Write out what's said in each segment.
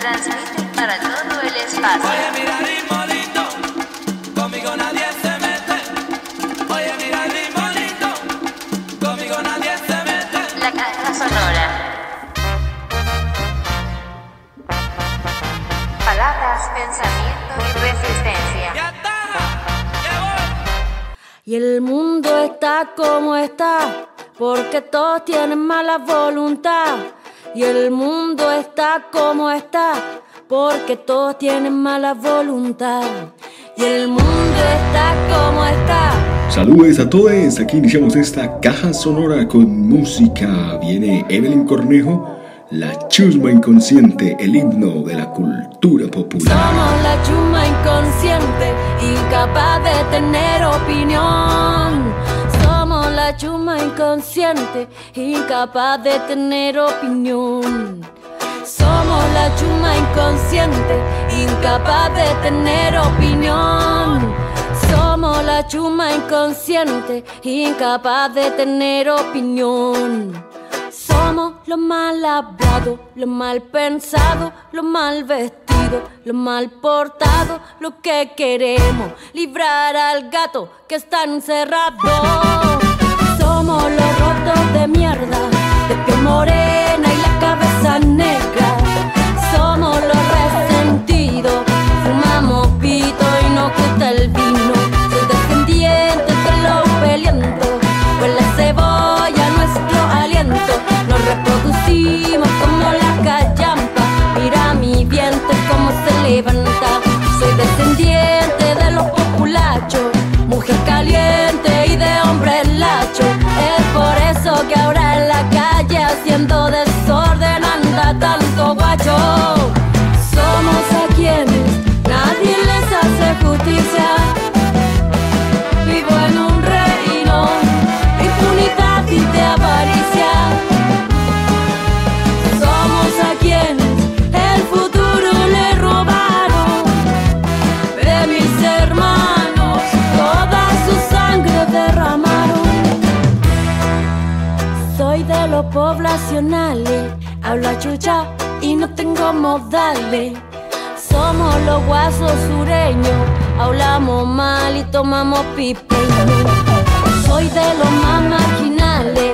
Transmite para todo el espacio. Oye, mira ritmo lindo, conmigo nadie se mete. Oye, mira ritmo lindo, conmigo nadie se mete. La caja sonora. Palabras, pensamiento y resistencia. Ya está, ya voy. Y el mundo está como está, porque todos tienen mala voluntad. Y el mundo está como está, porque todos tienen mala voluntad. Y el mundo está como está. Saludos a todos, aquí iniciamos esta caja sonora con música. Viene Evelyn Cornejo, la chusma inconsciente, el himno de la cultura popular. Somos la chuma inconsciente, incapaz de tener opinión. Somos la chuma inconsciente, incapaz de tener opinión. Somos la chuma inconsciente, incapaz de tener opinión. Somos la chuma inconsciente, incapaz de tener opinión. Somos lo mal hablado, lo mal pensado, lo mal vestido, lo mal portado, lo que queremos, librar al gato que está encerrado. Los rotos de mierda, de piel morena y la cabeza negra. Y no tengo modales. Somos los guasos sureños, hablamos mal y tomamos pipeño. Soy de los más marginales,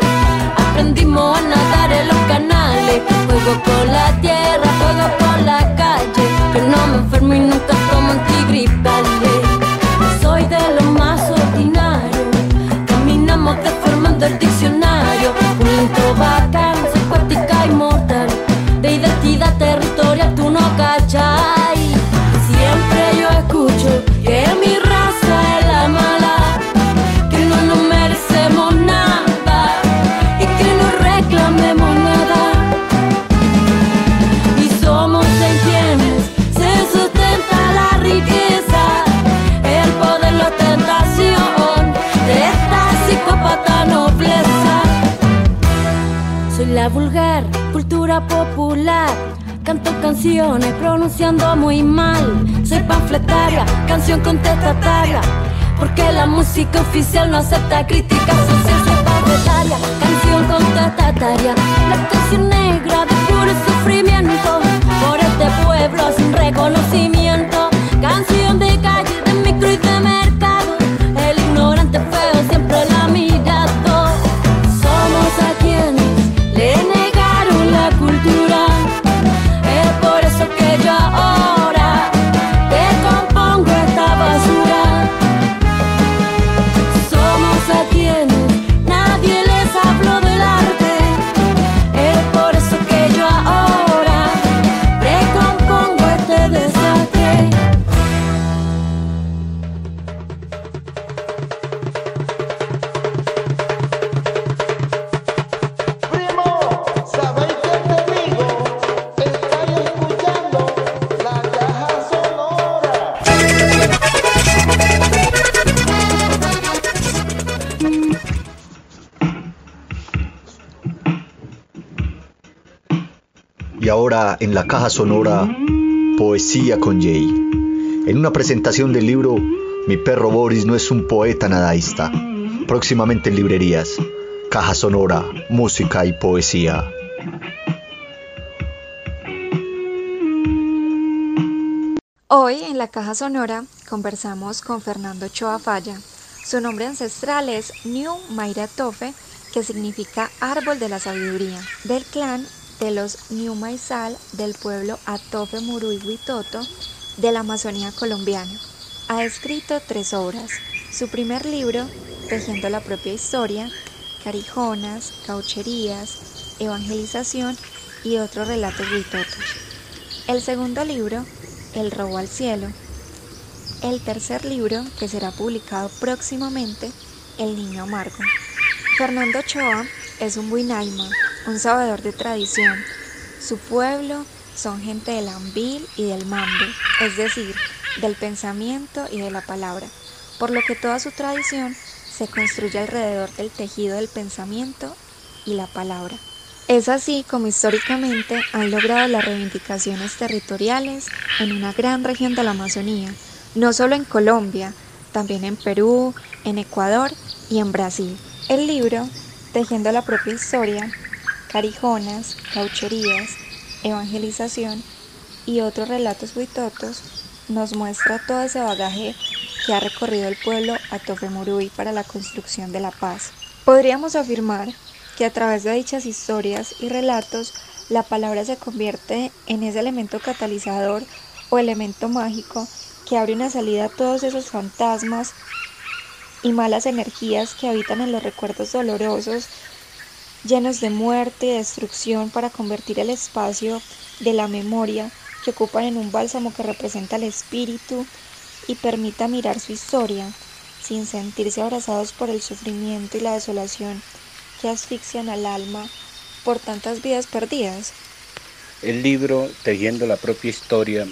aprendimos a nadar en los canales. Juego con la tierra, juego con la calle. Yo no me enfermo y nunca tomo antigripales. Soy de los más ordinarios, caminamos deformando el diccionario. Vulgar cultura popular. Canto canciones pronunciando muy mal. Soy panfletaria, canción contestataria. Porque la música oficial no acepta críticas social. Soy panfletaria, canción contestataria. La canción negra de puro sufrimiento. Por este pueblo sin reconocimiento. Canción de calle, en la caja sonora, Poesía con Jay. En una presentación del libro Mi perro Boris no es un poeta nadaísta. Próximamente en librerías. Caja sonora, música y poesía. Hoy en la caja sonora conversamos con Fernando Choa Falla. Su nombre ancestral es New Mayra Tofe, que significa árbol de la sabiduría, del clan de los Maizal del pueblo Atofe Muruy Huitoto de la Amazonía colombiana. Ha escrito tres obras. Su primer libro, Tejiendo la propia historia, Carijonas, Caucherías, Evangelización y otros relatos huitotos. El segundo libro, El robo al cielo. El tercer libro, que será publicado próximamente, El niño amargo. Fernando Ochoa es un buinaima, un sabedor de tradición. Su pueblo son gente del ambil y del mambe, es decir, del pensamiento y de la palabra, por lo que toda su tradición se construye alrededor del tejido del pensamiento y la palabra. Es así como históricamente han logrado las reivindicaciones territoriales en una gran región de la Amazonía, no solo en Colombia, también en Perú, en Ecuador y en Brasil. El libro, Tejiendo la propia historia, Carijonas, Caucherías, Evangelización y otros relatos huitotos, nos muestra todo ese bagaje que ha recorrido el pueblo Atofemurui para la construcción de la paz. Podríamos afirmar que a través de dichas historias y relatos, la palabra se convierte en ese elemento catalizador o elemento mágico que abre una salida a todos esos fantasmas y malas energías que habitan en los recuerdos dolorosos, llenos de muerte y destrucción para convertir el espacio de la memoria que ocupan en un bálsamo que representa el espíritu y permita mirar su historia sin sentirse abrazados por el sufrimiento y la desolación que asfixian al alma por tantas vidas perdidas. El libro, Tejiendo la propia historia,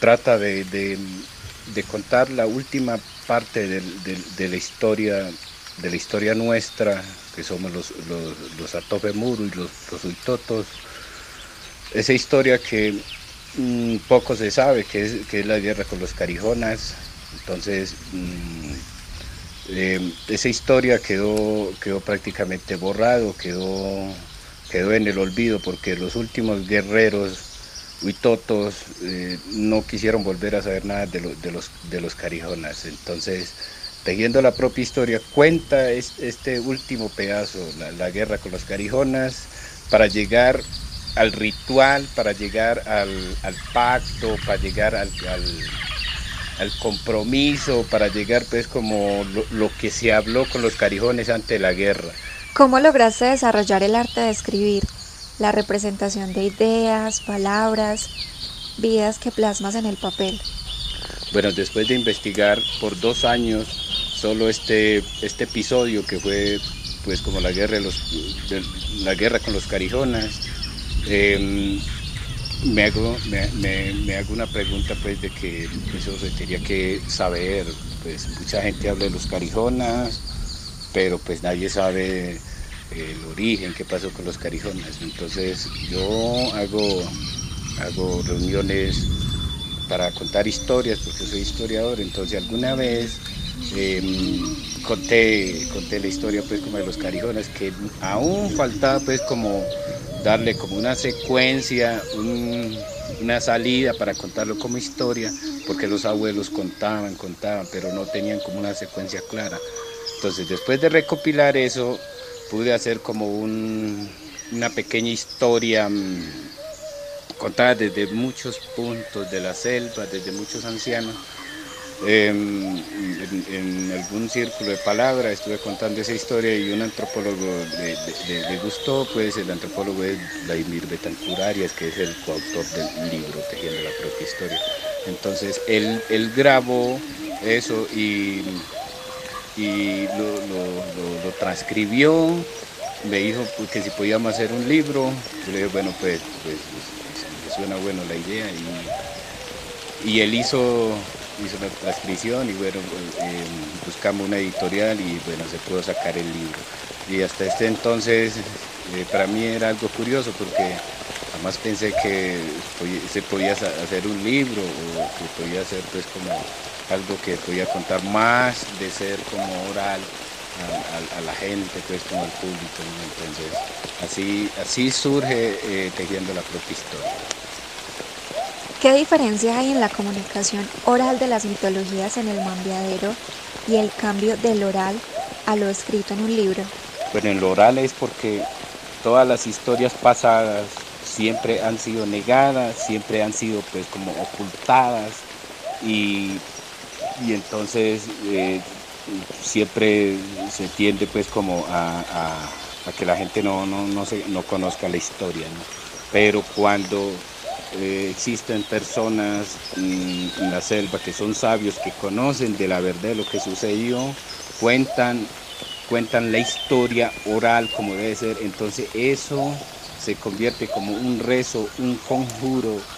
trata de, contar la última parte de, la historia de la historia nuestra, que somos los, los, los Atope Muru y los, los Huitotos. Esa historia que mm, poco se sabe, que es, que es la guerra con los Carijonas. Entonces, mm, eh, esa historia quedó, quedó prácticamente borrado, quedó, quedó en el olvido porque los últimos guerreros huitotos eh, no quisieron volver a saber nada de, lo- de los, de los carijonas. Entonces, tejiendo la propia historia, cuenta es- este último pedazo, la, la guerra con los carijonas, para llegar al ritual, para llegar al, al pacto, para llegar al, al- al compromiso, para llegar pues como lo, lo que se habló con los carijones antes de la guerra. ¿Cómo lograste desarrollar el arte de escribir? La representación de ideas, palabras, vidas que plasmas en el papel. Bueno, después de investigar por dos años solo este, este episodio que fue pues como la guerra, los, la guerra con los carijonas, eh, me, hago, me, hago una pregunta pues de que eso se tenía que saber, pues mucha gente habla de los carijonas, pero pues nadie sabe el origen, qué pasó con los carijonas. Entonces yo hago, hago reuniones para contar historias, porque soy historiador, entonces alguna vez eh, conté, conté la historia pues como de los carijonas, que aún faltaba pues como darle como una secuencia, un- una salida para contarlo como historia, porque los abuelos contaban, contaban, pero no tenían como una secuencia clara. Entonces después de recopilar eso, pude hacer como un- una pequeña historia mm, contada desde muchos puntos de la selva, desde muchos ancianos. Em, en, algún círculo de palabras estuve contando esa historia y un antropólogo le, gustó, pues el antropólogo es Vladimir Betancur Arias, que es el coautor del libro Tejiendo la propia historia. Entonces él, grabó eso y, y lo, transcribió, me dijo pues, que si podíamos hacer un libro, yo le dije, bueno, pues, pues, pues, me suena bueno la idea y, y él hizo, hizo la transcripción y bueno, eh, buscamos una editorial y bueno, se pudo sacar el libro. Y hasta este entonces eh, para mí era algo curioso porque jamás pensé que se podía hacer un libro o que podía ser pues como algo que podía contar más de ser como oral a, la gente, pues como al público. Entonces así, así surge eh, tejiendo la propia historia. ¿Qué diferencia hay en la comunicación oral de las mitologías en el mambiadero y el cambio del oral a lo escrito en un libro? Bueno, en lo oral es porque todas las historias pasadas siempre han sido negadas, siempre han sido pues como ocultadas y, y entonces eh, siempre se tiende pues como a, a- a que la gente no, no, no, se- no conozca la historia, ¿no? Pero cuando eh, existen personas mm, en la selva que son sabios, que conocen de la verdad lo que sucedió, cuentan, cuentan la historia oral como debe ser, entonces eso se convierte como un rezo, un conjuro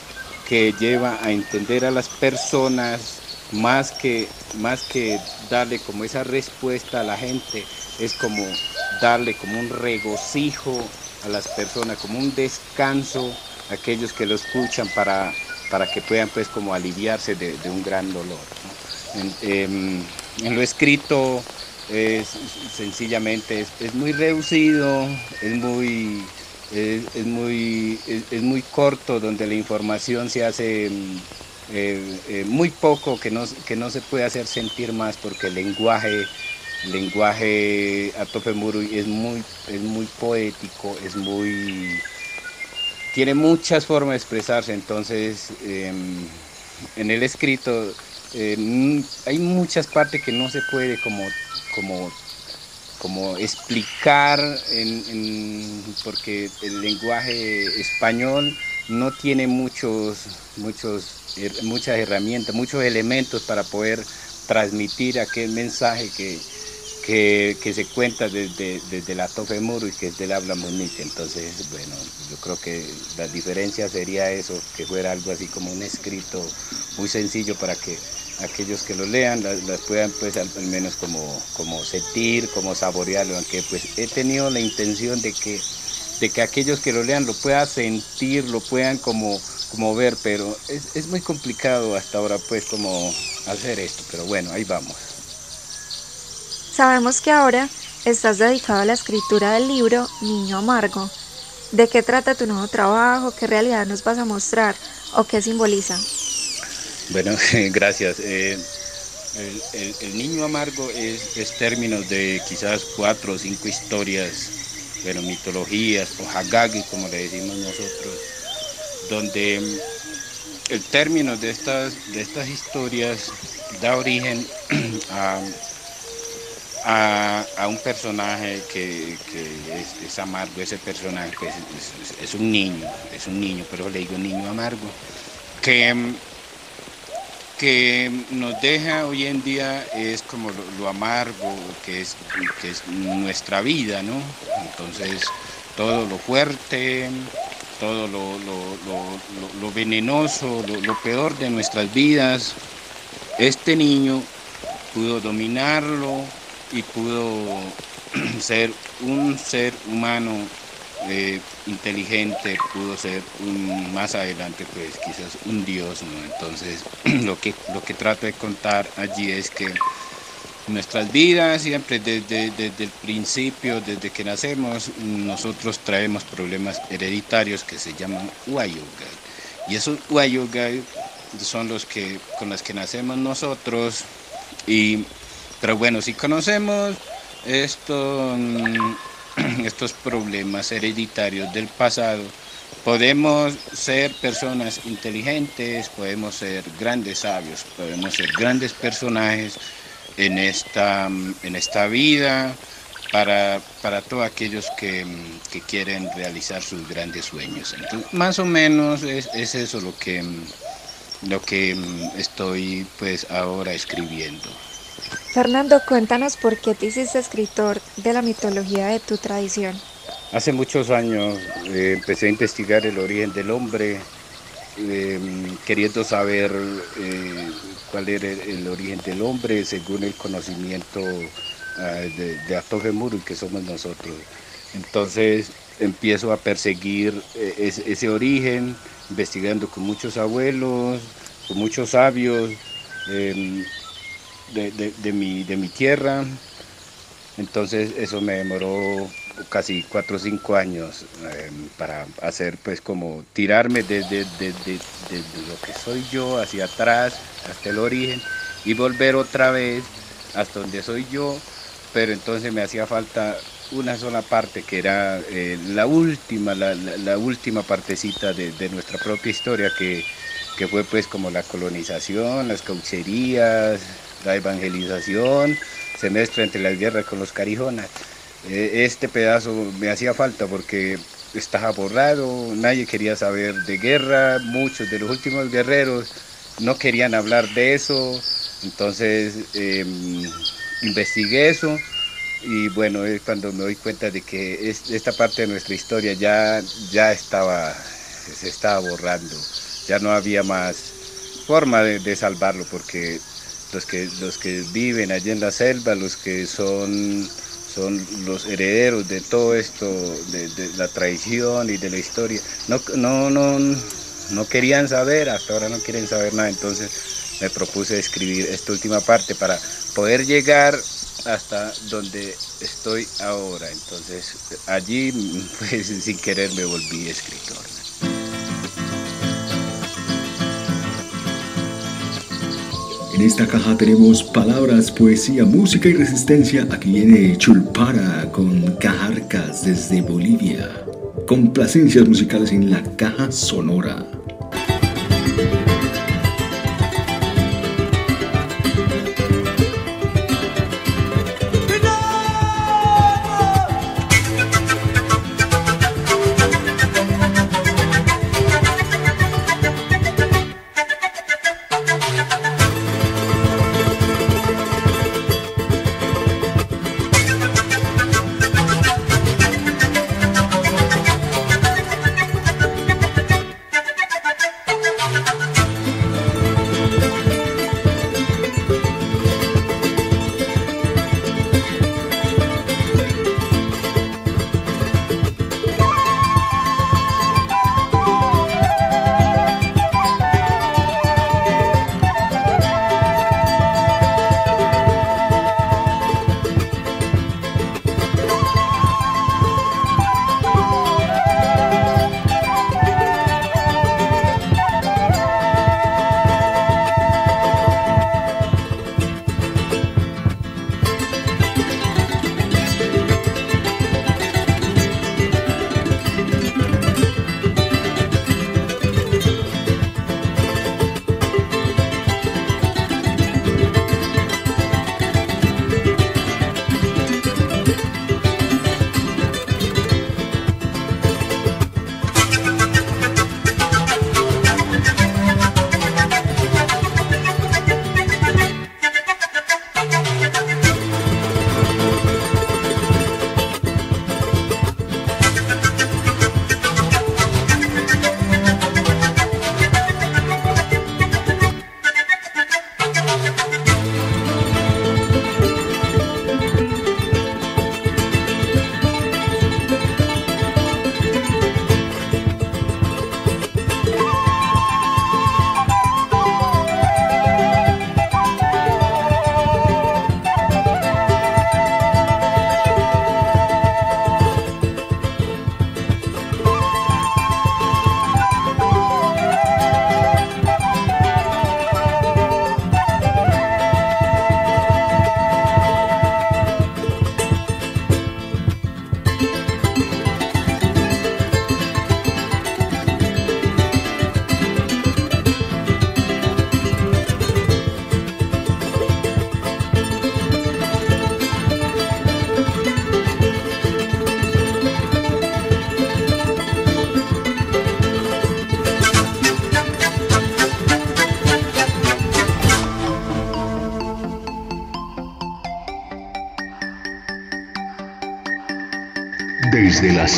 que lleva a entender a las personas más que, más que darle como esa respuesta a la gente, es como darle como un regocijo a las personas, como un descanso aquellos que lo escuchan para, para que puedan pues como aliviarse de, un gran dolor. em, en lo escrito es sencillamente es, muy reducido, es muy es, muy es, muy corto donde la información se hace mm, eh, eh, muy poco que no, que no se puede hacer sentir más porque el lenguaje lenguaje a tope Murui es muy es muy poético es muy tiene muchas formas de expresarse entonces em, en el escrito n- hay muchas partes que no se puede como como como explicar en- en- porque el lenguaje español no tiene muchos muchos her- muchas herramientas muchos elementos para poder transmitir aquel mensaje que que, se cuenta desde, desde la tofe muro y que es del habla bonita. Entonces, bueno, yo creo que la diferencia sería eso, que fuera algo así como un escrito muy sencillo para que aquellos que lo lean las, las puedan pues al, al menos como, como sentir, como saborearlo, aunque pues he tenido la intención de que, de que aquellos que lo lean lo puedan sentir, lo puedan como, como ver, pero es, es muy complicado hasta ahora pues como hacer esto, pero bueno, ahí vamos. Sabemos que ahora estás dedicado a la escritura del libro Niño Amargo. ¿De qué trata tu nuevo trabajo? ¿Qué realidad nos vas a mostrar? ¿O qué simboliza? Bueno, gracias. Eh, el, niño amargo es, es términos de quizás cuatro o cinco historias, bueno, mitologías o hagagi, como le decimos nosotros, donde mm, el término de estas, de estas historias da origen a, a, a un personaje que, es, amargo, ese personaje es, un niño, es un niño, pero le digo niño amargo, que, que nos deja hoy en día es como lo, amargo que es, nuestra vida, ¿no? Entonces, todo lo fuerte, todo lo, lo- venenoso, lo peor de nuestras vidas, este niño pudo dominarlo y pudo ser un ser humano eh, inteligente, pudo ser más adelante pues quizás un dios, ¿no? Entonces lo que, lo que trato de contar allí es que nuestras vidas siempre desde, desde el principio, desde que nacemos, nosotros traemos problemas hereditarios que se llaman Uayugai. Y esos Uayugai son los que con los que nacemos nosotros y pero bueno, si conocemos esto, mm, estos problemas hereditarios del pasado, podemos ser personas inteligentes, podemos ser grandes sabios, podemos ser grandes personajes en esta, mm, en esta vida para, para todos aquellos que, mm, que quieren realizar sus grandes sueños. Entonces, más o menos es, es eso lo que, lo que estoy pues ahora escribiendo. Fernando, cuéntanos por qué te hiciste escritor de la mitología de tu tradición. Hace muchos años eh, empecé a investigar el origen del hombre, eh, queriendo saber eh, cuál era el, origen del hombre según el conocimiento ah, de, de Atofe Muru, que somos nosotros. Entonces empiezo a perseguir ese, origen, investigando con muchos abuelos, con muchos sabios eh, de, de- mi, de mi tierra. Entonces eso me demoró casi cuatro o cinco años eh, para hacer pues como tirarme desde, desde, lo que soy yo hacia atrás hasta el origen y volver otra vez hasta donde soy yo, pero entonces me hacía falta una sola parte que era eh, la última, la- la última partecita de, de nuestra propia historia que, que fue pues como la colonización, las caucherías, la evangelización, se entre las guerras con los carijonas. Eh, Este pedazo me hacía falta porque estaba borrado, nadie quería saber de guerra, muchos de los últimos guerreros no querían hablar de eso, entonces em, investigué eso y bueno, es cuando me doy cuenta de que es- esta parte de nuestra historia ya, ya estaba, se estaba borrando, ya no había más forma de salvarlo porque los que, los que viven allí en la selva, los que son, son los herederos de todo esto, de, la tradición y de la historia, no, no, no, no querían saber, hasta ahora no quieren saber nada, entonces me propuse escribir esta última parte para poder llegar hasta donde estoy ahora. Entonces allí pues, sin querer me volví escritor. En esta caja tenemos palabras, poesía, música y resistencia. Aquí viene Chulpara con Cajarcas desde Bolivia. Complacencias musicales en la caja sonora.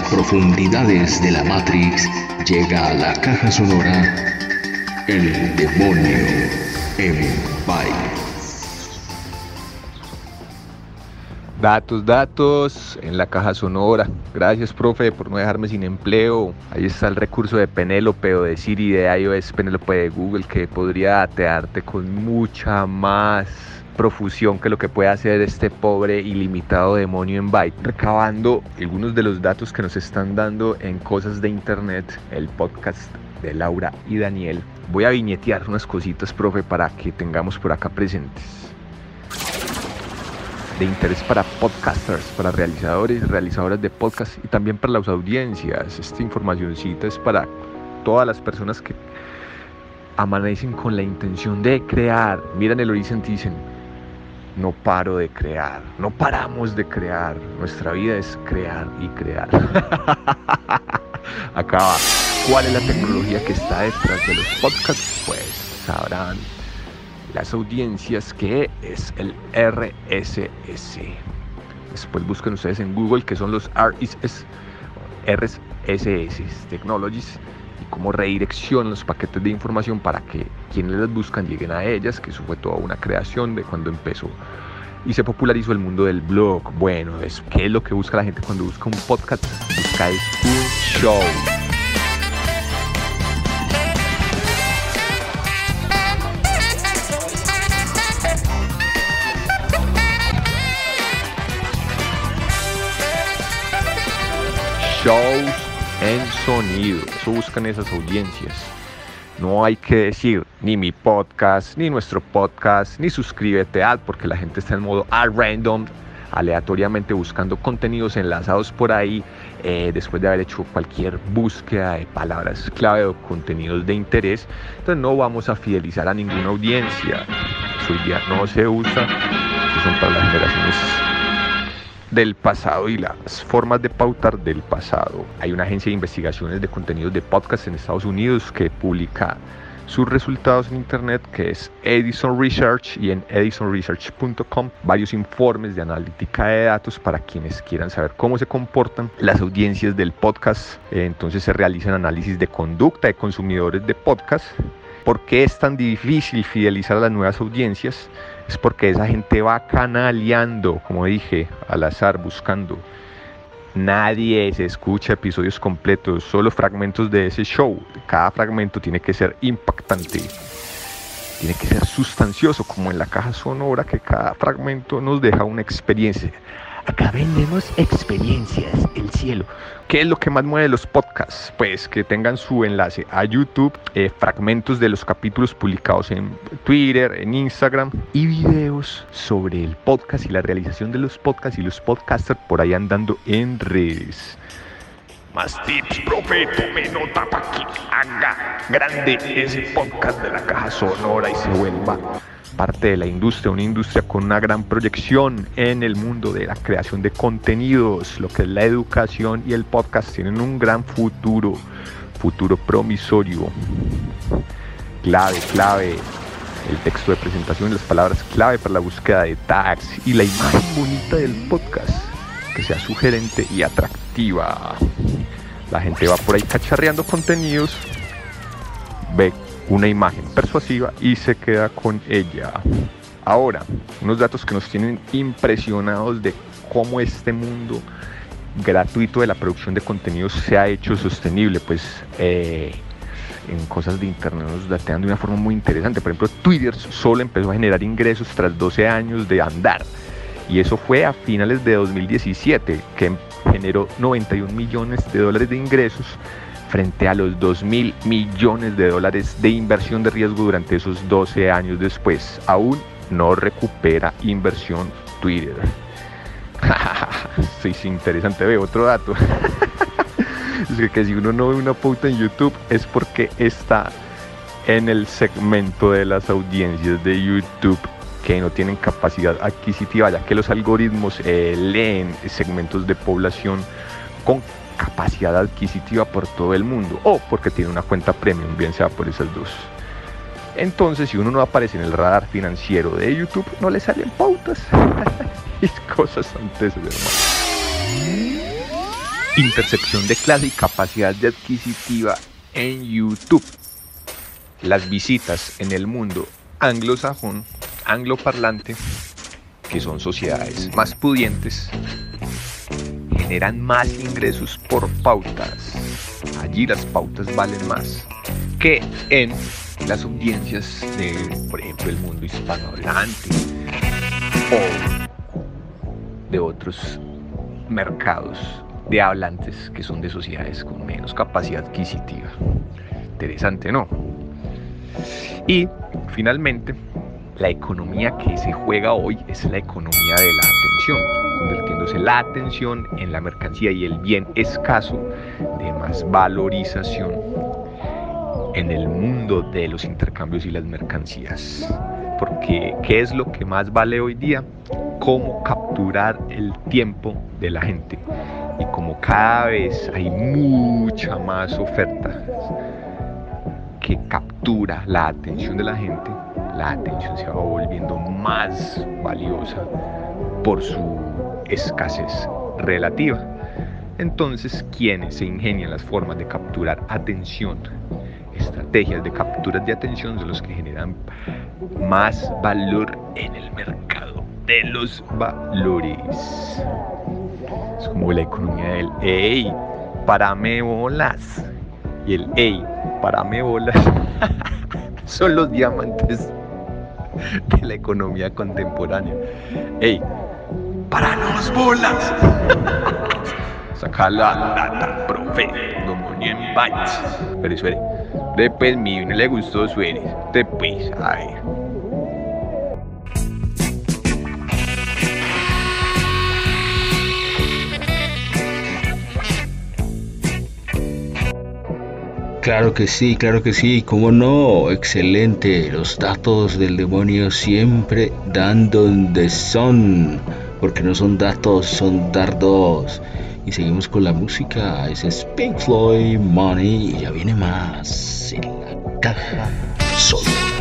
Profundidades de la Matrix llega a la caja sonora El demonio Empire. Datos, datos en la caja sonora. Gracias, profe, por no dejarme sin empleo. Ahí está el recurso de Penélope o de Siri de iOS, Penélope de Google, que podría atearte con mucha más profusión que lo que puede hacer este pobre ilimitado demonio en Byte. Recabando algunos de los datos que nos están dando en cosas de internet, el podcast de Laura y Daniel. Voy a viñetear unas cositas, profe, para que tengamos por acá presentes. De interés para podcasters, para realizadores y realizadoras de podcast y también para las audiencias. Esta informacióncita es para todas las personas que amanecen con la intención de crear. Miran el horizonte y dicen, no paro de crear, no paramos de crear. Nuestra vida es crear y crear. Acaba. ¿Cuál es la tecnología que está detrás de los podcasts? Pues sabrán las audiencias que es el RSS. Después busquen ustedes en Google que son los RSS, RSS Technologies cómo redireccionan los paquetes de información para que quienes las buscan lleguen a ellas, que eso fue toda una creación de cuando empezó y se popularizó el mundo del blog. Bueno, es, ¿qué es lo que busca la gente cuando busca un podcast? Busca es un show. Shows en sonido, eso buscan esas audiencias. No hay que decir ni mi podcast, ni nuestro podcast, ni suscríbete al, porque la gente está en modo al random, aleatoriamente buscando contenidos enlazados por ahí, eh, después de haber hecho cualquier búsqueda de palabras clave o contenidos de interés. Entonces no vamos a fidelizar a ninguna audiencia. Hoy día no se usa, son para las generaciones del pasado y las formas de pautar del pasado. Hay una agencia de investigaciones de contenidos de podcast en Estados Unidos que publica sus resultados en internet que es Edison Research y en edisonresearch.com varios informes de analítica de datos para quienes quieran saber cómo se comportan las audiencias del podcast. Entonces se realizan análisis de conducta de consumidores de podcast. ¿Por qué es tan difícil fidelizar a las nuevas audiencias? Es porque esa gente va canaleando, como dije, al azar, buscando. Nadie se escucha episodios completos, solo fragmentos de ese show. Cada fragmento tiene que ser impactante, tiene que ser sustancioso, como en la caja sonora, que cada fragmento nos deja una experiencia. Acá vendemos experiencias, el cielo. ¿Qué es lo que más mueve los podcasts? Pues que tengan su enlace a YouTube, eh, fragmentos de los capítulos publicados en Twitter, en Instagram y videos sobre el podcast y la realización de los podcasts y los podcasters por ahí andando en redes. Más tips, profe, tome nota para que haga grande ese podcast de la caja sonora y se vuelva parte de la industria, una industria con una gran proyección en el mundo de la creación de contenidos, lo que es la educación y el podcast tienen un gran futuro, futuro promisorio. Clave, clave, el texto de presentación, las palabras clave para la búsqueda de tags y la imagen bonita del podcast, que sea sugerente y atractiva. La gente va por ahí cacharreando contenidos, ve una imagen persuasiva y se queda con ella. Ahora, unos datos que nos tienen impresionados de cómo este mundo gratuito de la producción de contenidos se ha hecho sostenible, pues eh, en cosas de internet nos datean de una forma muy interesante. Por ejemplo, Twitter solo empezó a generar ingresos tras 12 años de andar. Y eso fue a finales de 2017, que generó 91 millones de dólares de ingresos frente a los 2 mil millones de dólares de inversión de riesgo durante esos 12 años después. Aún no recupera inversión Twitter. sí, sí, interesante. Ve otro dato. es que, si uno no ve una pauta en YouTube es porque está en el segmento de las audiencias de YouTube que no tienen capacidad adquisitiva, ya que los algoritmos eh, leen segmentos de población con capacidad adquisitiva por todo el mundo o porque tiene una cuenta premium, bien sea por esas dos. Entonces, si uno no aparece en el radar financiero de YouTube, no le salen pautas y cosas antes, hermano. Intercepción de clase y capacidad de adquisitiva en YouTube. Las visitas en el mundo anglosajón, angloparlante, que son sociedades más pudientes, generan más ingresos por pautas. Allí las pautas valen más que en las audiencias de, por ejemplo, el mundo hispanohablante. o de otros mercados de hablantes que son de sociedades con menos capacidad adquisitiva. Interesante, ¿no? Y finalmente, la economía que se juega hoy es la economía de la atención, la atención en la mercancía y el bien escaso de más valorización en el mundo de los intercambios y las mercancías. Porque, ¿qué es lo que más vale hoy día? Cómo capturar el tiempo de la gente. Y como cada vez hay mucha más oferta que captura la atención de la gente, la atención se va volviendo más valiosa por su escasez relativa. Entonces, quienes se ingenian las formas de capturar atención, estrategias de capturas de atención son los que generan más valor en el mercado de los valores. Es como la economía del ey, parame bolas. Y el ey, parame bolas. son los diamantes de la economía contemporánea. Ey, paranos bolas. Saca la lata, profe, demonio en. Pero espere, después mío, no le gustó suere. Después, a ver. Claro que sí, claro que sí, cómo no, excelente. Los datos del demonio siempre dan donde son, porque no son datos, son dardos. Y seguimos con la música, ese es Pink Floyd, Money, y ya viene más en la caja sonora.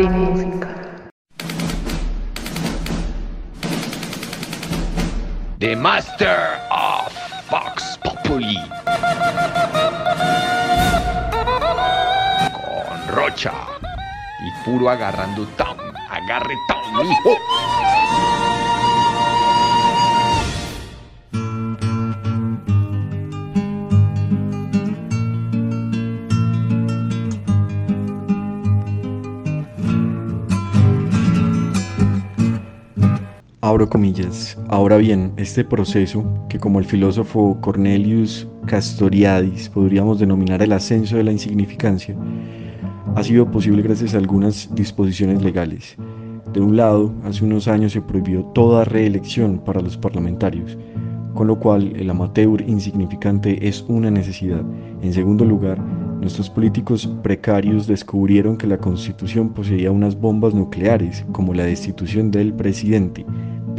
Sonora, arte Ahora bien, este proceso, que como el filósofo Cornelius Castoriadis podríamos denominar el ascenso de la insignificancia, ha sido posible gracias a algunas disposiciones legales. De un lado, hace unos años se prohibió toda reelección para los parlamentarios, con lo cual el amateur insignificante es una necesidad. En segundo lugar, nuestros políticos precarios descubrieron que la constitución poseía unas bombas nucleares, como la destitución del presidente,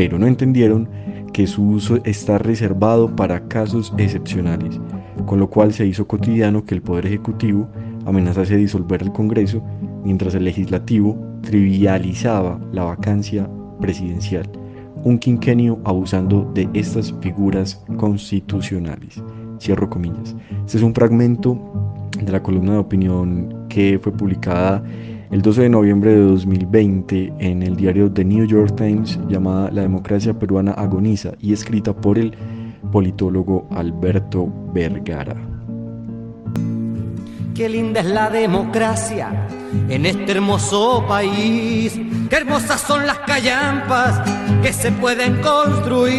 pero no entendieron que su uso está reservado para casos excepcionales, con lo cual se hizo cotidiano que el Poder Ejecutivo amenazase disolver el Congreso, mientras el Legislativo trivializaba la vacancia presidencial, un quinquenio abusando de estas figuras constitucionales. Cierro comillas. Este es un fragmento de la columna de opinión que fue publicada el 12 de noviembre de 2020 en el diario The New York Times llamada La democracia peruana agoniza y escrita por el politólogo Alberto Vergara. Qué linda es la democracia en este hermoso país. Qué hermosas son las callampas que se pueden construir.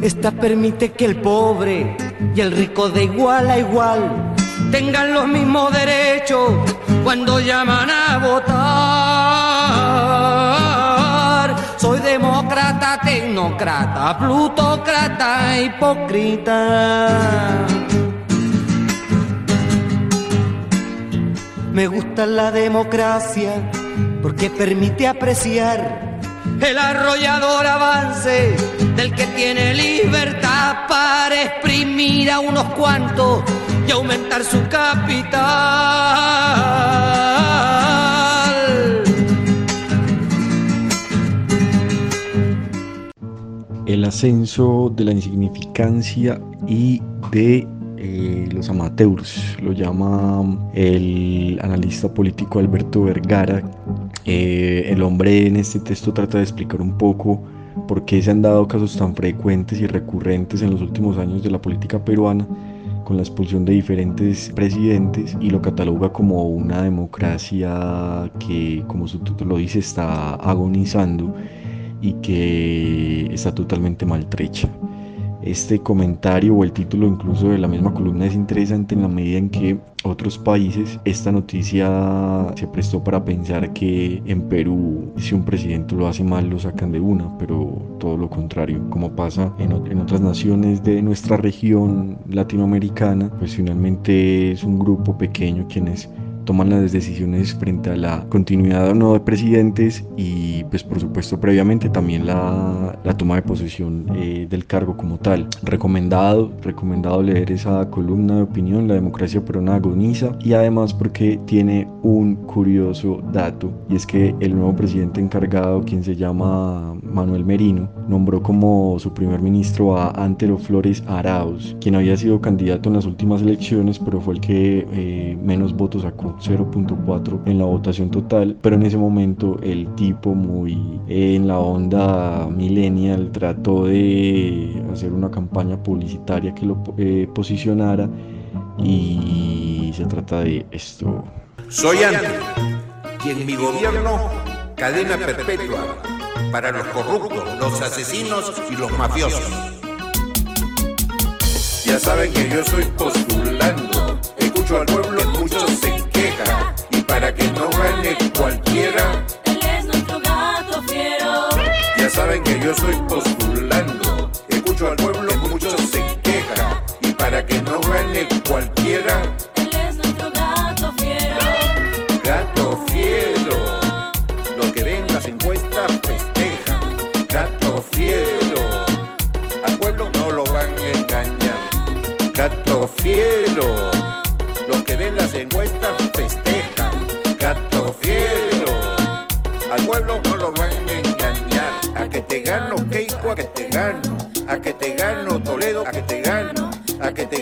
Esta permite que el pobre y el rico de igual a igual tengan los mismos derechos cuando llaman a votar. Soy demócrata, tecnócrata, plutócrata, hipócrita. Me gusta la democracia porque permite apreciar el arrollador avance del que tiene libertad para exprimir a unos cuantos y aumentar su capital. El ascenso de la insignificancia y de eh, los amateurs, lo llama el analista político Alberto Vergara. Eh, el hombre en este texto trata de explicar un poco por qué se han dado casos tan frecuentes y recurrentes en los últimos años de la política peruana con la expulsión de diferentes presidentes y lo cataloga como una democracia que, como su título dice, está agonizando y que está totalmente maltrecha. Este comentario o el título incluso de la misma columna es interesante en la medida en que otros países esta noticia se prestó para pensar que en Perú si un presidente lo hace mal lo sacan de una, pero todo lo contrario, como pasa en, en otras naciones de nuestra región latinoamericana, pues finalmente es un grupo pequeño quienes toman las decisiones frente a la continuidad o no de presidentes y pues por supuesto previamente también la, la toma de posesión eh, del cargo como tal. Recomendado, recomendado leer esa columna de opinión, La democracia peruana agoniza y además porque tiene un curioso dato y es que el nuevo presidente encargado, quien se llama Manuel Merino, nombró como su primer ministro a Antero Flores Arauz, quien había sido candidato en las últimas elecciones pero fue el que eh, menos votos sacó 0.4 en la votación total, pero en ese momento el tipo muy en la onda millennial trató de hacer una campaña publicitaria que lo eh, posicionara y se trata de esto. Soy Andrew y en mi gobierno cadena perpetua para los corruptos, los asesinos y los mafiosos. Ya saben que yo soy postulando, escucho al pueblo, muchos se gane cualquiera. Él es nuestro gato fiero. Ya saben que yo soy postulando,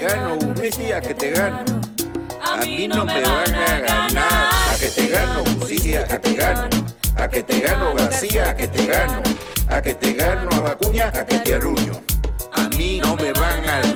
a que te gano, justicia, que te gano. A mí no me van a ganar. A que te gano, justicia, que te gano. A que te gano, García, a que te gano. A que te gano, Acuña, a que te arruño. A mí no me van a ganar.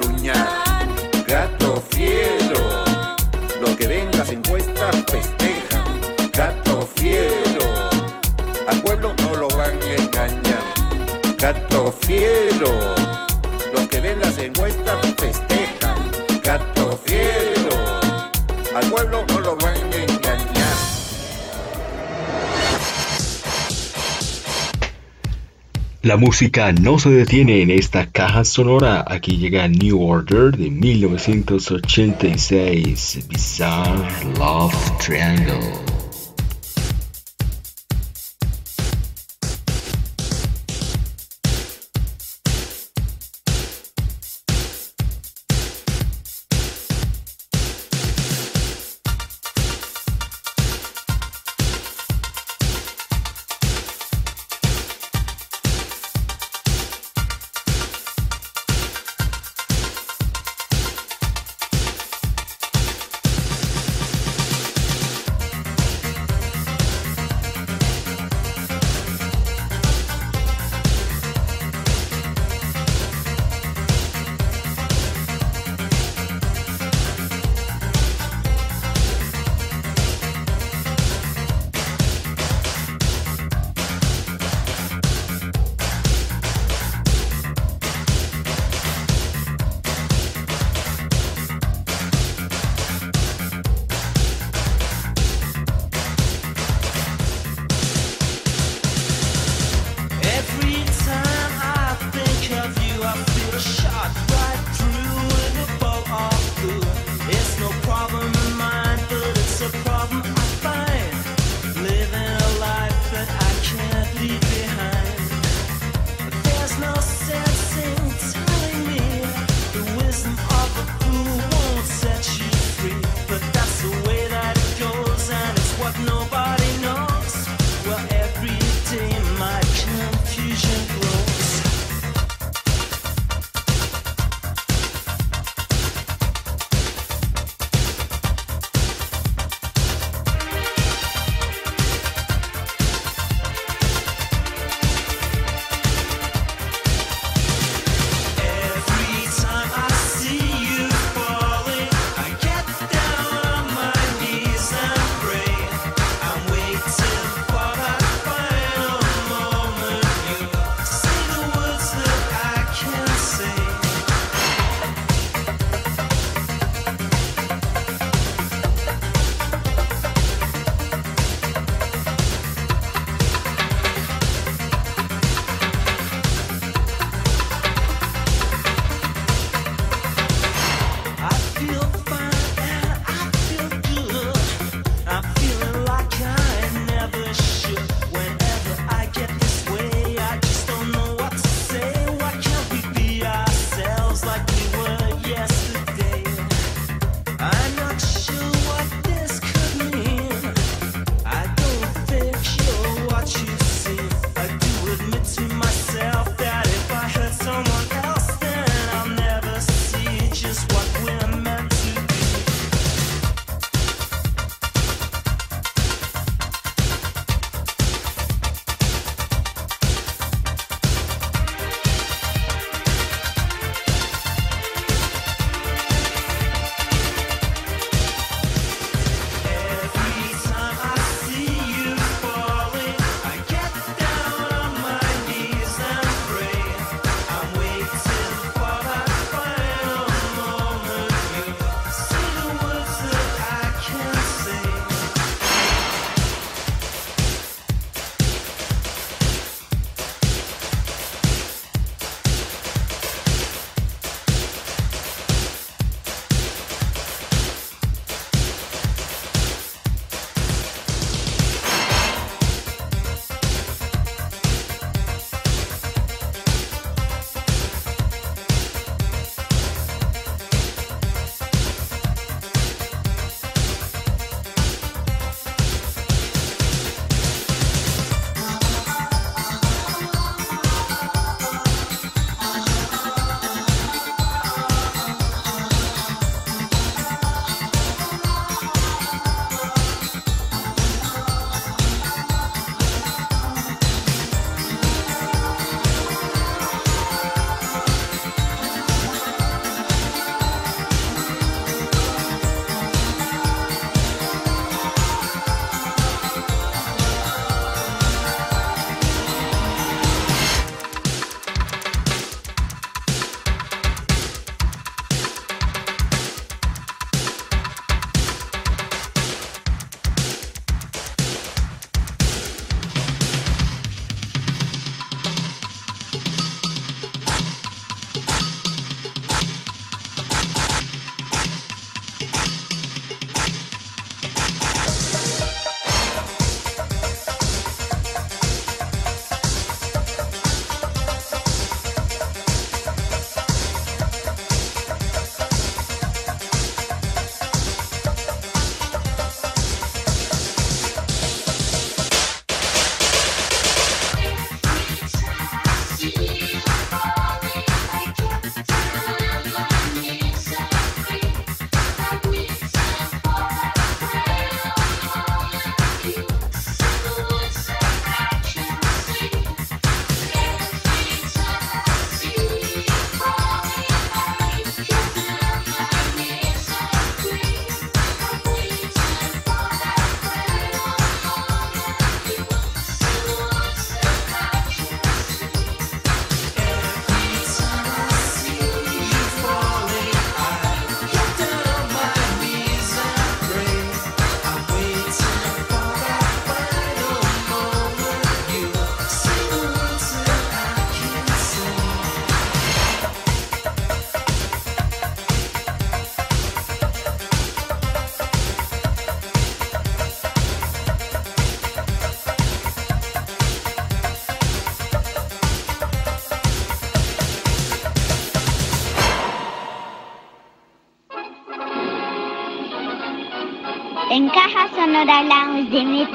La música no se detiene en esta caja sonora. Aquí llega New Order de 1986, Bizarre Love Triangle.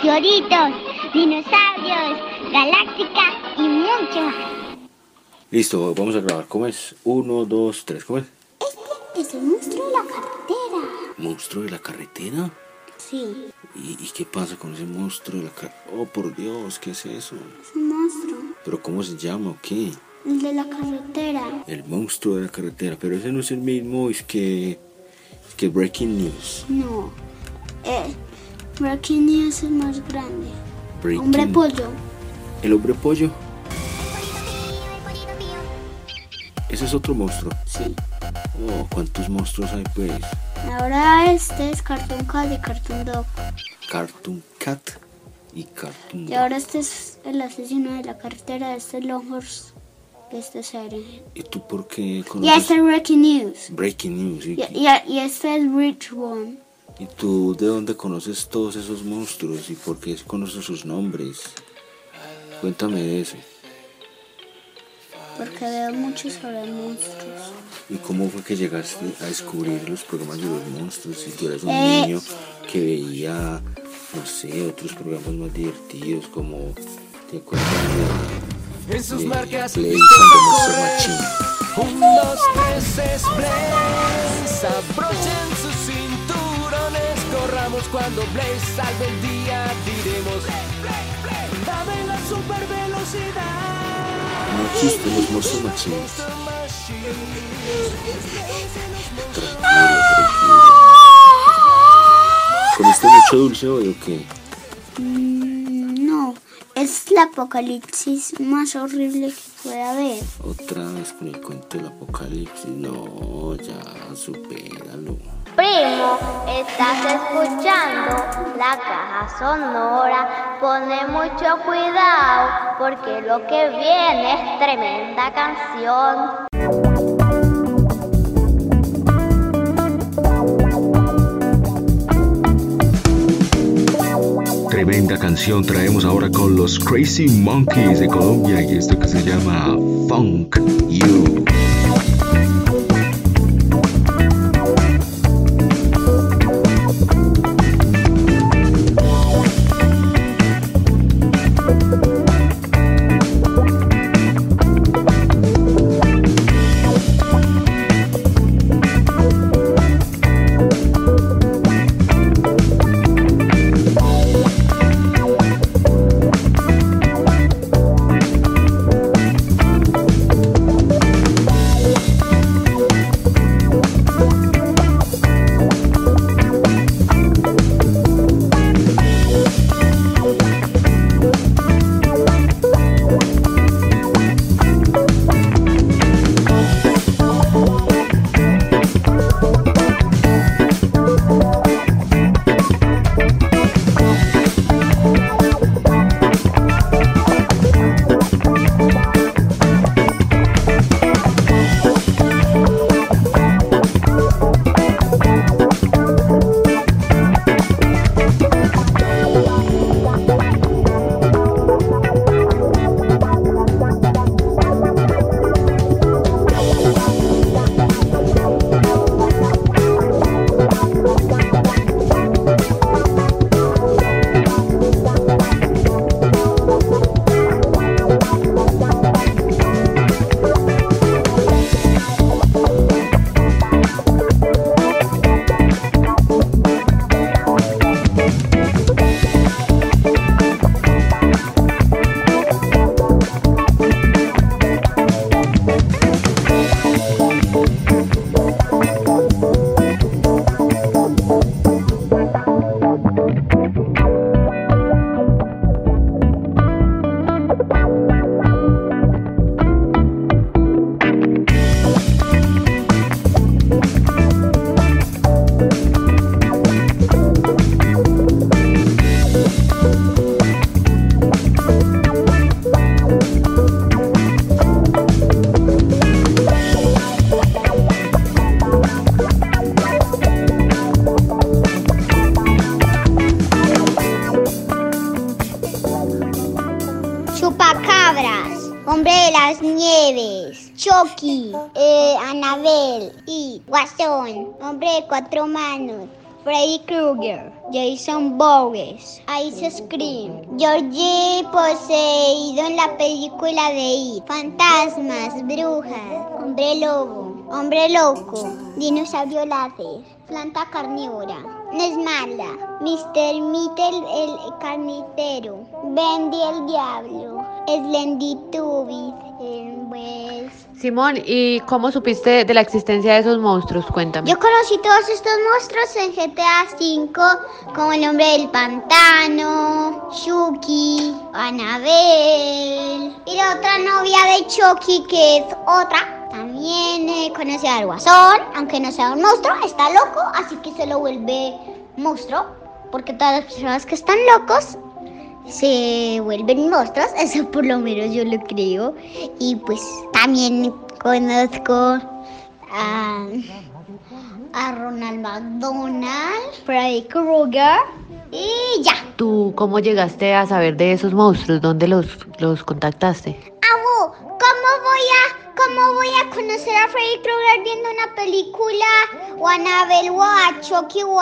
Meteoritos, dinosaurios, galáctica y mucho más. Listo, vamos a grabar. ¿Cómo es? Uno, dos, tres. ¿Cómo es? Es el monstruo de la carretera. ¿Monstruo de la carretera? Sí, ¿Y, y qué pasa con ese monstruo de la carretera? Oh, por Dios, ¿qué es eso? es un monstruo. ¿Pero cómo se llama o qué? El de la carretera. El monstruo de la carretera. Pero ese no es el mismo, es que... Es que Breaking News. No. Eh, Breaking News es más grande. Breaking- Hombre pollo. ¿El hombre pollo? Ese es otro monstruo. Sí. Oh, ¿cuántos monstruos hay pues? Ahora este es Cartoon Cat y Cartoon Dog. Cartoon Cat y Cartoon Y ahora este es el asesino de la carretera. Este es Longhorse. Y este es. ¿Y tú por qué Y conoces este es Breaking News. Breaking News? ¿Y, Y, y- y este es Rich One. Y tú de dónde conoces todos esos monstruos y por qué conoces sus nombres? Cuéntame de eso. Porque veo mucho sobre monstruos. ¿Y cómo fue que llegaste a descubrir los programas de los monstruos? Si tú eras un Eh. niño que veía, no sé, otros programas más divertidos como... ¿Te acuerdas de, En sus de marcas correr. Machine? Un, dos, tres, es Blaze. Cuando Blaze salve el día. Diremos: Dame la super velocidad. No existen los Monster Machines. Tranquilo, tranquilo. ¿Comiste mucho dulce hoy o qué? Mm, no, es el apocalipsis más horrible que puede haber. Otra vez con el cuento del apocalipsis. No, ya, supéralo. Primo, estás escuchando la caja sonora. Pone mucho cuidado porque lo que viene es tremenda canción. Tremenda canción traemos ahora con los Crazy Monkeys de Colombia y esto que se llama Funk. Hombre de las Nieves, Chucky, eh, Anabel y Guasón, Hombre de Cuatro Manos, Freddy Krueger, Jason Voorhees, Ice Scream, Georgie poseído en la película de It, fantasmas, brujas, hombre lobo, hombre loco, dinosaurio láser, planta carnívora, Nesmala, Mr. Mittel el carnicero, Bendy el diablo, Slendy Tubis, eh, pues Simón, ¿y cómo supiste de la existencia de esos monstruos? Cuéntame. Yo conocí todos estos monstruos en GTA V, como el hombre del pantano, Chucky, Annabelle y la otra novia de Chucky que es otra. También eh, conocí al Guasón, aunque no sea un monstruo, está loco, así que se lo vuelve monstruo, porque todas las personas que están locos se vuelven monstruos, eso por lo menos yo lo creo. Y pues también conozco a, a Ronald McDonald, Freddy Krueger y ya. ¿Tú cómo llegaste a saber de esos monstruos? ¿Dónde los, los contactaste? Abu, ¿cómo voy a cómo voy a conocer a Freddy Krueger viendo una película o a Annabelle o a Chucky o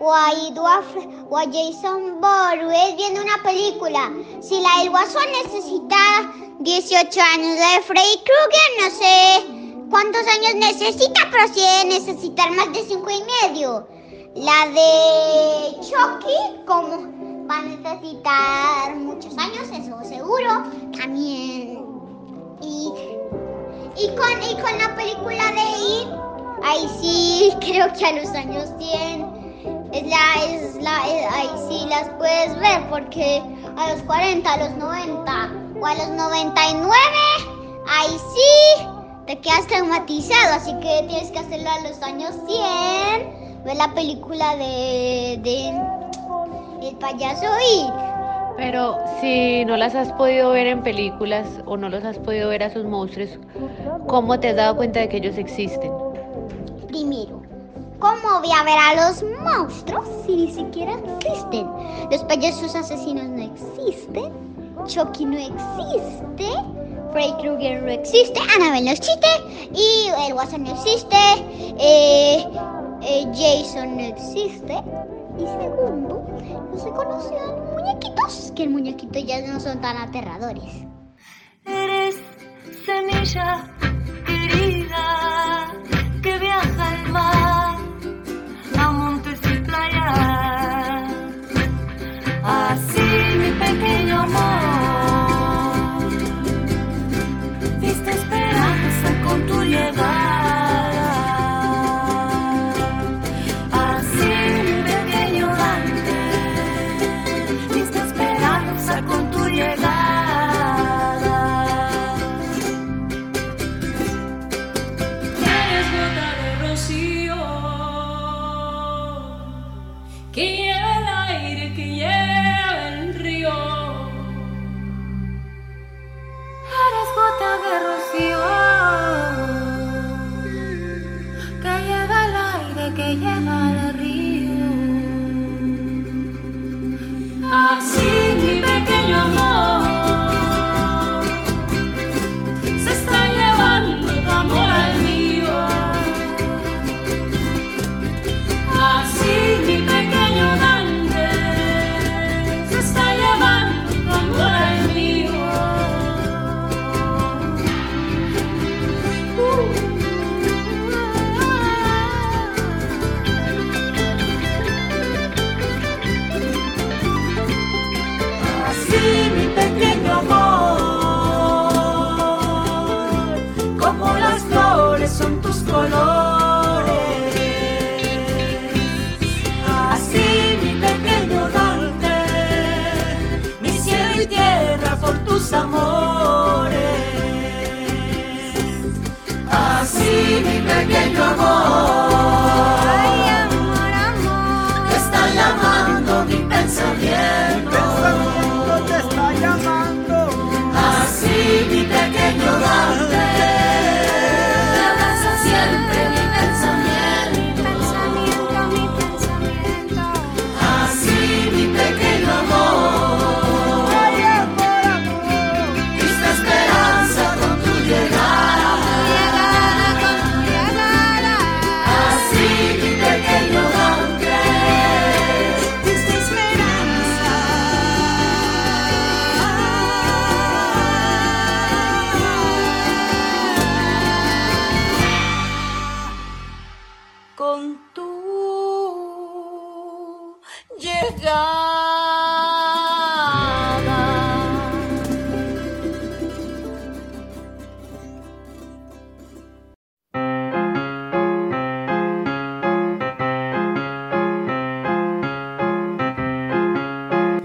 o a, Ido o a Jason Voorhees viendo una película. Si la del Guasón necesita 18 años, la de Freddy Krueger no sé cuántos años necesita, pero sí debe necesitar más de 5 y medio. La de Chucky, como va a necesitar muchos años, eso seguro. También. Y, y, con, y con la película de It, ahí sí creo que a los años 100 es la, es la, es- ahí sí las puedes ver porque a los 40, a los 90 o a los 99, ahí sí te quedas traumatizado, así que tienes que hacerlo a los años 100, ver la película de, de El payaso It. Pero si no las has podido ver en películas o no los has podido ver a esos monstruos, ¿cómo te has dado cuenta de que ellos existen? Primero, ¿cómo voy a ver a los monstruos si ni siquiera existen? Los payasos asesinos no existen, Chucky no existe, Freddy Krueger no existe, Annabelle no existe, y el Guasón no existe, eh, eh, Jason no existe. Y segundo, no se conocían muñequitos, que el muñequito ya no son tan aterradores. Eres semilla querida que viaja al mar, a montes y playas. Así mi pequeño amor,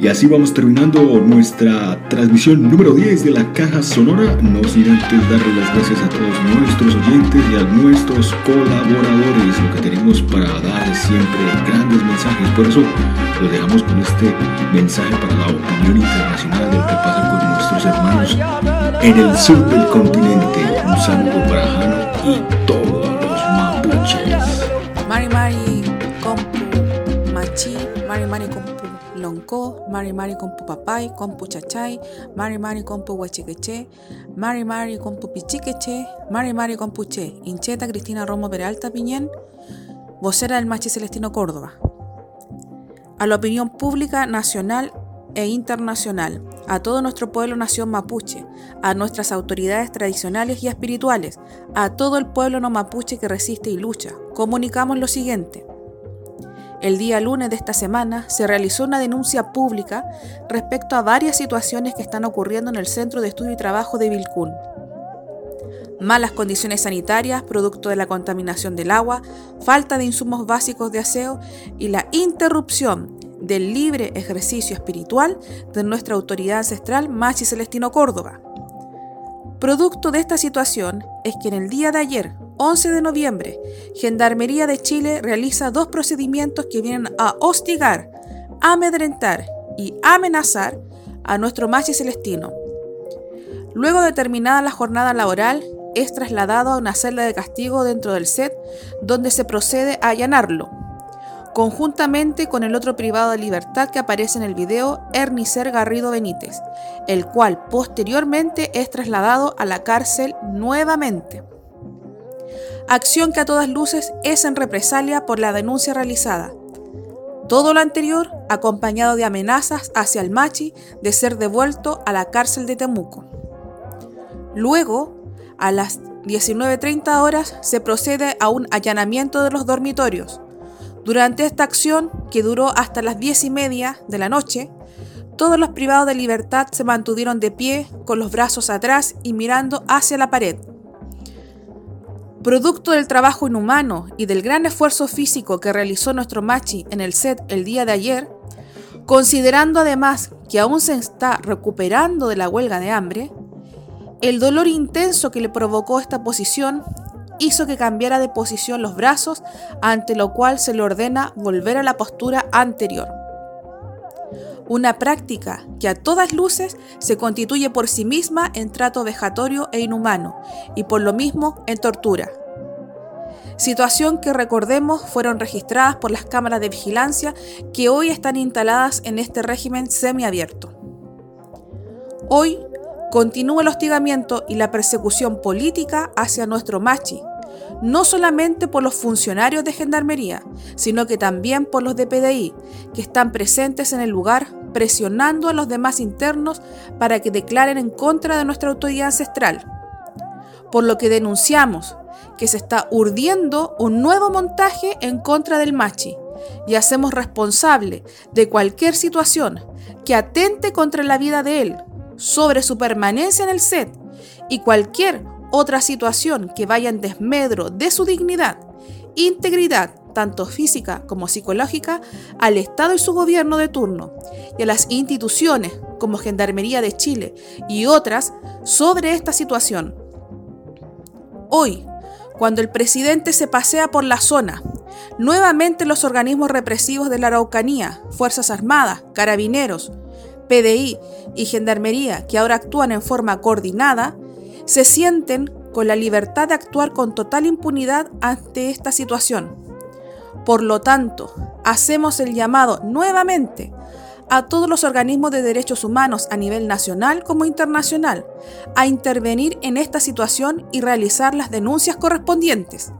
Y así vamos terminando nuestra transmisión número 10 de la Caja Sonora. No sin antes darle las gracias a todos nuestros oyentes y a nuestros colaboradores, lo que tenemos para dar siempre grandes mensajes. Por eso lo dejamos con este mensaje para la opinión internacional de lo que pasa con nuestros hermanos en el sur del continente. Un saludo para Jano y todos los mapuches. Mari Mari Compu Machi, Mari Mari Compu Lonco, Mari Mari Compu Papay, Compu Chachay, Mari Mari Compu Huachiqueche, Mari Mari Compu Pichiqueche, Mari Mari Compu Che, Incheta Cristina Romo Peralta Piñén, vocera del Machi Celestino Córdoba. A la opinión pública nacional e internacional, a todo nuestro pueblo nación mapuche, a nuestras autoridades tradicionales y espirituales, a todo el pueblo no mapuche que resiste y lucha, comunicamos lo siguiente. El día lunes de esta semana se realizó una denuncia pública respecto a varias situaciones que están ocurriendo en el Centro de Estudio y Trabajo de Vilcún. Malas condiciones sanitarias, producto de la contaminación del agua, falta de insumos básicos de aseo y la interrupción del libre ejercicio espiritual de nuestra autoridad ancestral Machi Celestino Córdoba. Producto de esta situación es que en el día de ayer, 11 de noviembre, Gendarmería de Chile realiza dos procedimientos que vienen a hostigar, amedrentar y amenazar a nuestro Machi Celestino. Luego de terminada la jornada laboral, es trasladado a una celda de castigo dentro del set, donde se procede a allanarlo, conjuntamente con el otro privado de libertad que aparece en el video, Ernicer Garrido Benítez, el cual posteriormente es trasladado a la cárcel nuevamente. Acción que a todas luces es en represalia por la denuncia realizada. Todo lo anterior acompañado de amenazas hacia el Machi de ser devuelto a la cárcel de Temuco. Luego, a las 19.30 horas se procede a un allanamiento de los dormitorios. Durante esta acción, que duró hasta las 10 y media de la noche, todos los privados de libertad se mantuvieron de pie, con los brazos atrás y mirando hacia la pared. Producto del trabajo inhumano y del gran esfuerzo físico que realizó nuestro Machi en el set el día de ayer, considerando además que aún se está recuperando de la huelga de hambre, el dolor intenso que le provocó esta posición hizo que cambiara de posición los brazos, ante lo cual se le ordena volver a la postura anterior. Una práctica que a todas luces se constituye por sí misma en trato vejatorio e inhumano, y por lo mismo en tortura. Situación que recordemos fueron registradas por las cámaras de vigilancia que hoy están instaladas en este régimen semiabierto. Hoy continúa el hostigamiento y la persecución política hacia nuestro Machi, no solamente por los funcionarios de Gendarmería, sino que también por los de PDI, que están presentes en el lugar presionando a los demás internos para que declaren en contra de nuestra autoridad ancestral. Por lo que denunciamos que se está urdiendo un nuevo montaje en contra del Machi y hacemos responsable de cualquier situación que atente contra la vida de él, sobre su permanencia en el set y cualquier otra situación que vaya en desmedro de su dignidad, integridad, tanto física como psicológica, al Estado y su gobierno de turno, y a las instituciones como Gendarmería de Chile y otras sobre esta situación. Hoy, cuando el presidente se pasea por la zona, nuevamente los organismos represivos de la Araucanía, Fuerzas Armadas, Carabineros, PDI y Gendarmería, que ahora actúan en forma coordinada, se sienten con la libertad de actuar con total impunidad ante esta situación. Por lo tanto, hacemos el llamado nuevamente a todos los organismos de derechos humanos a nivel nacional como internacional a intervenir en esta situación y realizar las denuncias correspondientes.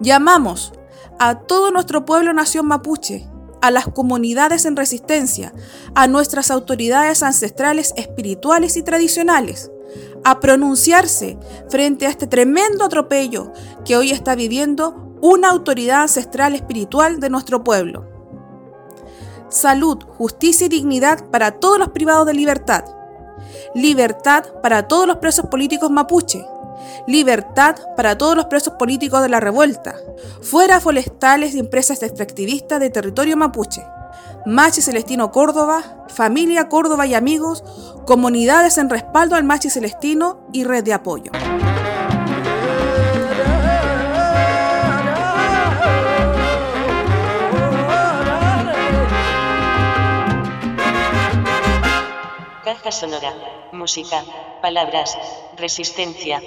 Llamamos a todo nuestro pueblo nación mapuche a las comunidades en resistencia, a nuestras autoridades ancestrales espirituales y tradicionales, a pronunciarse frente a este tremendo atropello que hoy está viviendo una autoridad ancestral espiritual de nuestro pueblo. salud, justicia y dignidad para todos los privados de libertad. Libertad para todos los presos políticos mapuche. Libertad para todos los presos políticos de la revuelta. Fuera forestales y empresas extractivistas de territorio mapuche. Machi Celestino Córdoba, familia Córdoba y amigos, comunidades en respaldo al Machi Celestino y red de apoyo. Caja sonora, música, palabras, resistencia,